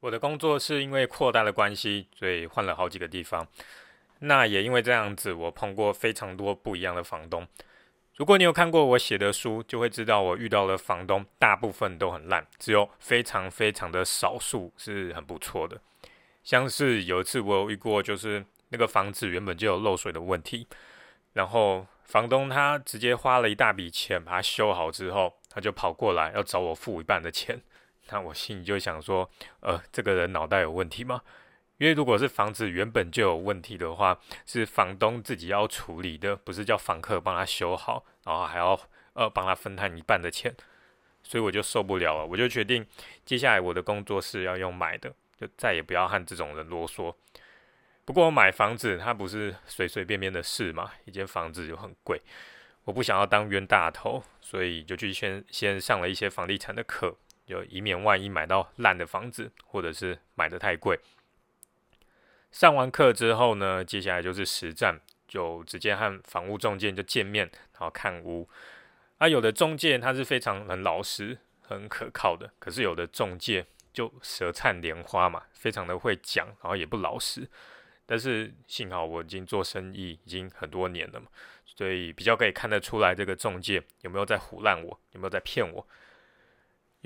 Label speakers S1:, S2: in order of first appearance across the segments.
S1: 我的工作是因为扩大的关系，所以换了好几个地方。那也因为这样子，我碰过非常多不一样的房东。如果你有看过我写的书，就会知道我遇到的房东大部分都很烂，只有非常非常的少数是很不错的。像是有一次我有遇过，就是那个房子原本就有漏水的问题，然后房东他直接花了一大笔钱把它修好之后，他就跑过来要找我付一半的钱。那我心里就想说，呃，这个人脑袋有问题吗？因为如果是房子原本就有问题的话，是房东自己要处理的，不是叫房客帮他修好，然后还要呃帮他分摊一半的钱，所以我就受不了了，我就决定接下来我的工作是要用买的，就再也不要和这种人啰嗦。不过买房子它不是随随便便的事嘛，一间房子就很贵，我不想要当冤大头，所以就去先先上了一些房地产的课，就以免万一买到烂的房子，或者是买的太贵。上完课之后呢，接下来就是实战，就直接和房屋中介就见面，然后看屋。啊，有的中介他是非常很老实、很可靠的，可是有的中介就舌灿莲花嘛，非常的会讲，然后也不老实。但是幸好我已经做生意已经很多年了嘛，所以比较可以看得出来这个中介有没有在唬烂我，有没有在骗我。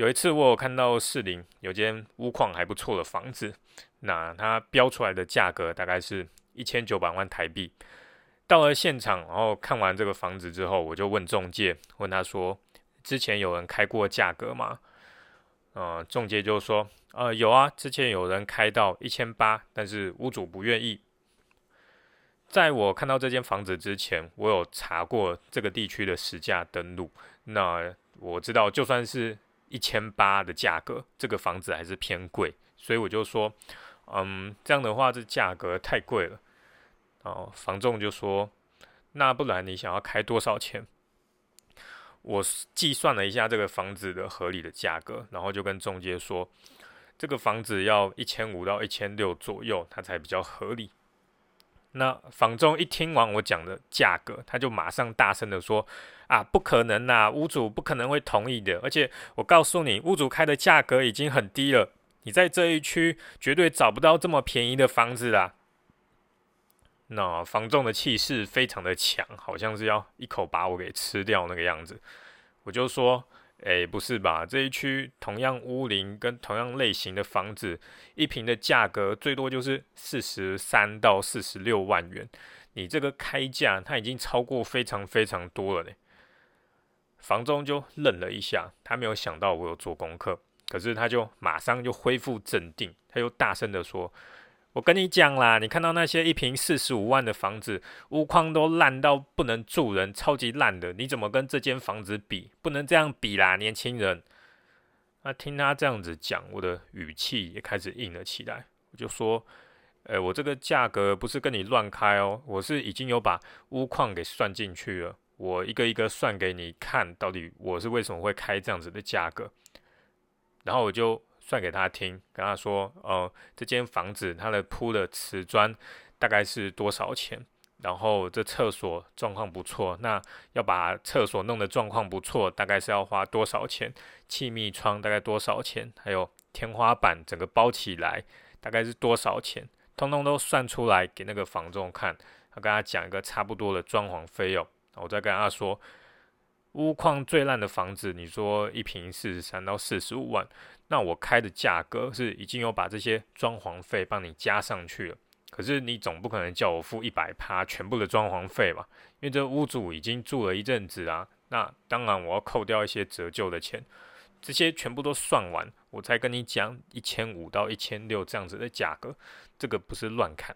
S1: 有一次我有看到士林有间屋况还不错的房子。那它标出来的价格大概是一千九百万台币。到了现场，然后看完这个房子之后，我就问中介，问他说：“之前有人开过价格吗？”呃，中介就说：“呃，有啊，之前有人开到一千八，但是屋主不愿意。”在我看到这间房子之前，我有查过这个地区的实价登录。那我知道，就算是一千八的价格，这个房子还是偏贵，所以我就说。嗯，这样的话，这价格太贵了。哦，房仲就说：“那不然你想要开多少钱？”我计算了一下这个房子的合理的价格，然后就跟中介说：“这个房子要一千五到一千六左右，它才比较合理。”那房仲一听完我讲的价格，他就马上大声的说：“啊，不可能呐，屋主不可能会同意的。而且我告诉你，屋主开的价格已经很低了。”你在这一区绝对找不到这么便宜的房子啦。那房仲的气势非常的强，好像是要一口把我给吃掉那个样子。我就说，哎，不是吧？这一区同样屋龄跟同样类型的房子，一平的价格最多就是四十三到四十六万元。你这个开价，它已经超过非常非常多了嘞。房仲就愣了一下，他没有想到我有做功课。可是他就马上就恢复镇定，他又大声的说：“我跟你讲啦，你看到那些一平四十五万的房子，屋框都烂到不能住人，超级烂的，你怎么跟这间房子比？不能这样比啦，年轻人。”那听他这样子讲，我的语气也开始硬了起来。我就说：“诶，我这个价格不是跟你乱开哦，我是已经有把屋况给算进去了，我一个一个算给你看，到底我是为什么会开这样子的价格。”然后我就算给他听，跟他说：“哦，这间房子它的铺的瓷砖大概是多少钱？然后这厕所状况不错，那要把厕所弄得状况不错，大概是要花多少钱？气密窗大概多少钱？还有天花板整个包起来大概是多少钱？通通都算出来给那个房仲看，他跟他讲一个差不多的装潢费用，我再跟他说。”屋况最烂的房子，你说一平四十三到四十五万，那我开的价格是已经有把这些装潢费帮你加上去了。可是你总不可能叫我付一百趴全部的装潢费吧？因为这屋主已经住了一阵子啊。那当然我要扣掉一些折旧的钱，这些全部都算完，我才跟你讲一千五到一千六这样子的价格，这个不是乱砍。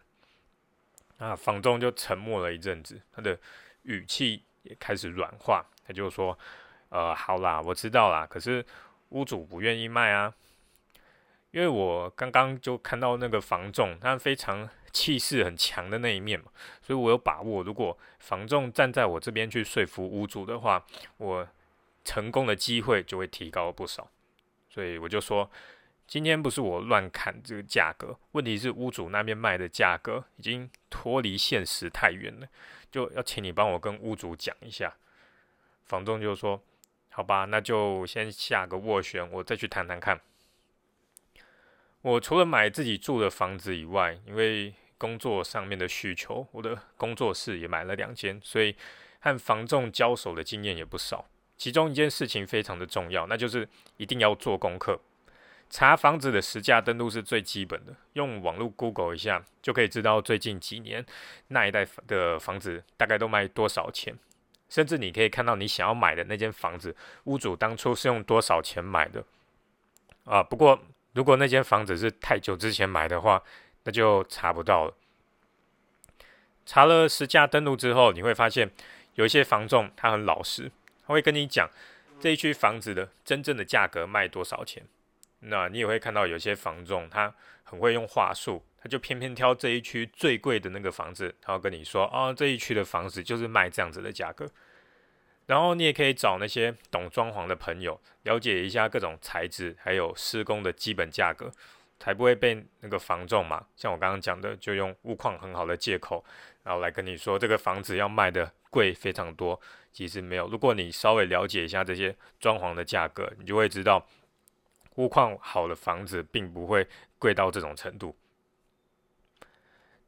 S1: 啊，房东就沉默了一阵子，他的语气也开始软化。他就说：“呃，好啦，我知道啦。可是屋主不愿意卖啊，因为我刚刚就看到那个房仲，他非常气势很强的那一面嘛，所以我有把握，如果房仲站在我这边去说服屋主的话，我成功的机会就会提高不少。所以我就说，今天不是我乱砍这个价格，问题是屋主那边卖的价格已经脱离现实太远了，就要请你帮我跟屋主讲一下。”房东就说：“好吧，那就先下个斡旋，我再去谈谈看。”我除了买自己住的房子以外，因为工作上面的需求，我的工作室也买了两间，所以和房仲交手的经验也不少。其中一件事情非常的重要，那就是一定要做功课。查房子的实价登录是最基本的，用网络 Google 一下就可以知道最近几年那一带的房子大概都卖多少钱，甚至你可以看到你想要买的那间房子屋主当初是用多少钱买的。啊，不过如果那间房子是太久之前买的话，那就查不到了。查了实价登录之后，你会发现有一些房仲他很老实，他会跟你讲这一区房子的真正的价格卖多少钱。那你也会看到有些房仲，他很会用话术，他就偏偏挑这一区最贵的那个房子，他要跟你说，哦，这一区的房子就是卖这样子的价格。然后你也可以找那些懂装潢的朋友，了解一下各种材质还有施工的基本价格，才不会被那个房仲嘛，像我刚刚讲的，就用物况很好的借口，然后来跟你说这个房子要卖的贵非常多，其实没有。如果你稍微了解一下这些装潢的价格，你就会知道。屋况好的房子并不会贵到这种程度。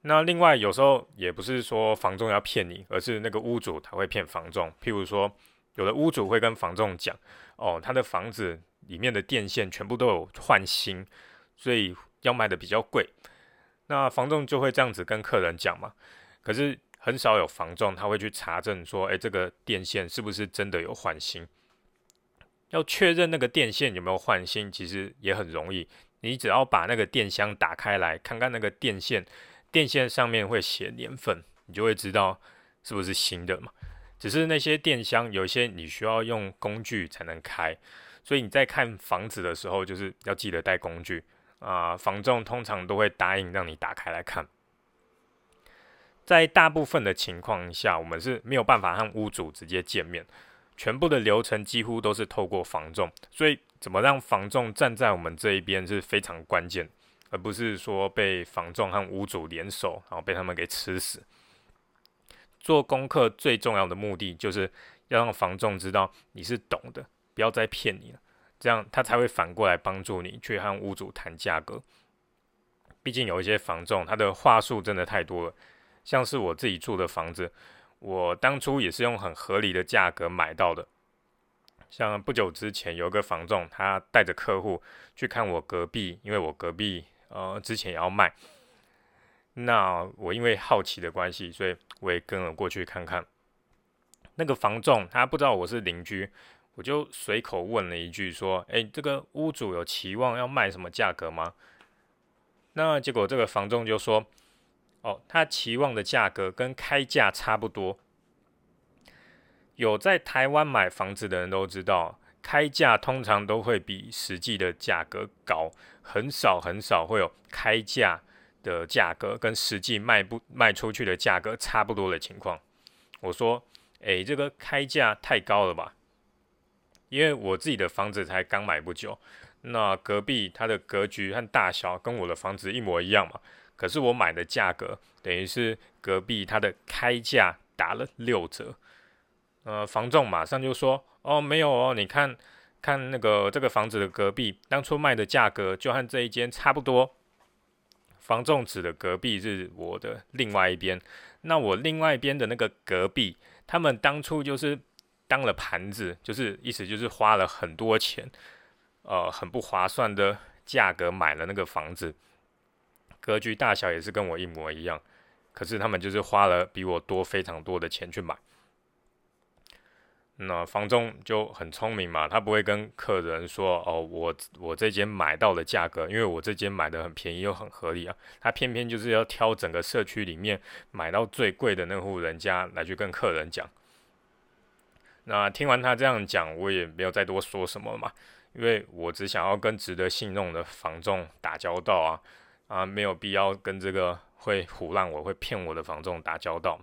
S1: 那另外有时候也不是说房仲要骗你，而是那个屋主他会骗房仲。譬如说，有的屋主会跟房仲讲：“哦，他的房子里面的电线全部都有换新，所以要卖的比较贵。”那房仲就会这样子跟客人讲嘛。可是很少有房仲他会去查证说：“诶，这个电线是不是真的有换新？”要确认那个电线有没有换新，其实也很容易。你只要把那个电箱打开来，看看那个电线，电线上面会写年份，你就会知道是不是新的嘛。只是那些电箱有些你需要用工具才能开，所以你在看房子的时候，就是要记得带工具啊。房仲通常都会答应让你打开来看。在大部分的情况下，我们是没有办法和屋主直接见面。全部的流程几乎都是透过房仲，所以怎么让房仲站在我们这一边是非常关键，而不是说被房仲和屋主联手，然后被他们给吃死。做功课最重要的目的就是要让房仲知道你是懂的，不要再骗你了，这样他才会反过来帮助你去和屋主谈价格。毕竟有一些房仲他的话术真的太多了，像是我自己住的房子。我当初也是用很合理的价格买到的。像不久之前有个房仲，他带着客户去看我隔壁，因为我隔壁呃之前也要卖。那我因为好奇的关系，所以我也跟了过去看看。那个房仲他不知道我是邻居，我就随口问了一句说：“诶，这个屋主有期望要卖什么价格吗？”那结果这个房仲就说。哦，他期望的价格跟开价差不多。有在台湾买房子的人都知道，开价通常都会比实际的价格高，很少很少会有开价的价格跟实际卖不卖出去的价格差不多的情况。我说，诶，这个开价太高了吧？因为我自己的房子才刚买不久，那隔壁它的格局和大小跟我的房子一模一样嘛。可是我买的价格等于是隔壁他的开价打了六折，呃，房仲马上就说：“哦，没有哦，你看看那个这个房子的隔壁当初卖的价格就和这一间差不多。”房仲指的隔壁是我的另外一边，那我另外一边的那个隔壁，他们当初就是当了盘子，就是意思就是花了很多钱，呃，很不划算的价格买了那个房子。格局大小也是跟我一模一样，可是他们就是花了比我多非常多的钱去买。那房东就很聪明嘛，他不会跟客人说：“哦，我我这间买到的价格，因为我这间买的很便宜又很合理啊。”他偏偏就是要挑整个社区里面买到最贵的那户人家来去跟客人讲。那听完他这样讲，我也没有再多说什么嘛，因为我只想要跟值得信任的房仲打交道啊。啊，没有必要跟这个会唬烂我、会骗我的房仲打交道。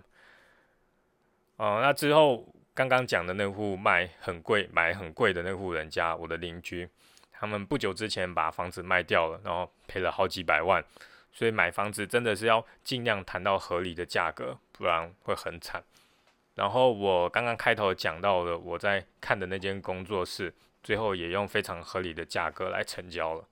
S1: 哦，那之后刚刚讲的那户卖很贵、买很贵的那户人家，我的邻居，他们不久之前把房子卖掉了，然后赔了好几百万。所以买房子真的是要尽量谈到合理的价格，不然会很惨。然后我刚刚开头讲到了我在看的那间工作室，最后也用非常合理的价格来成交了。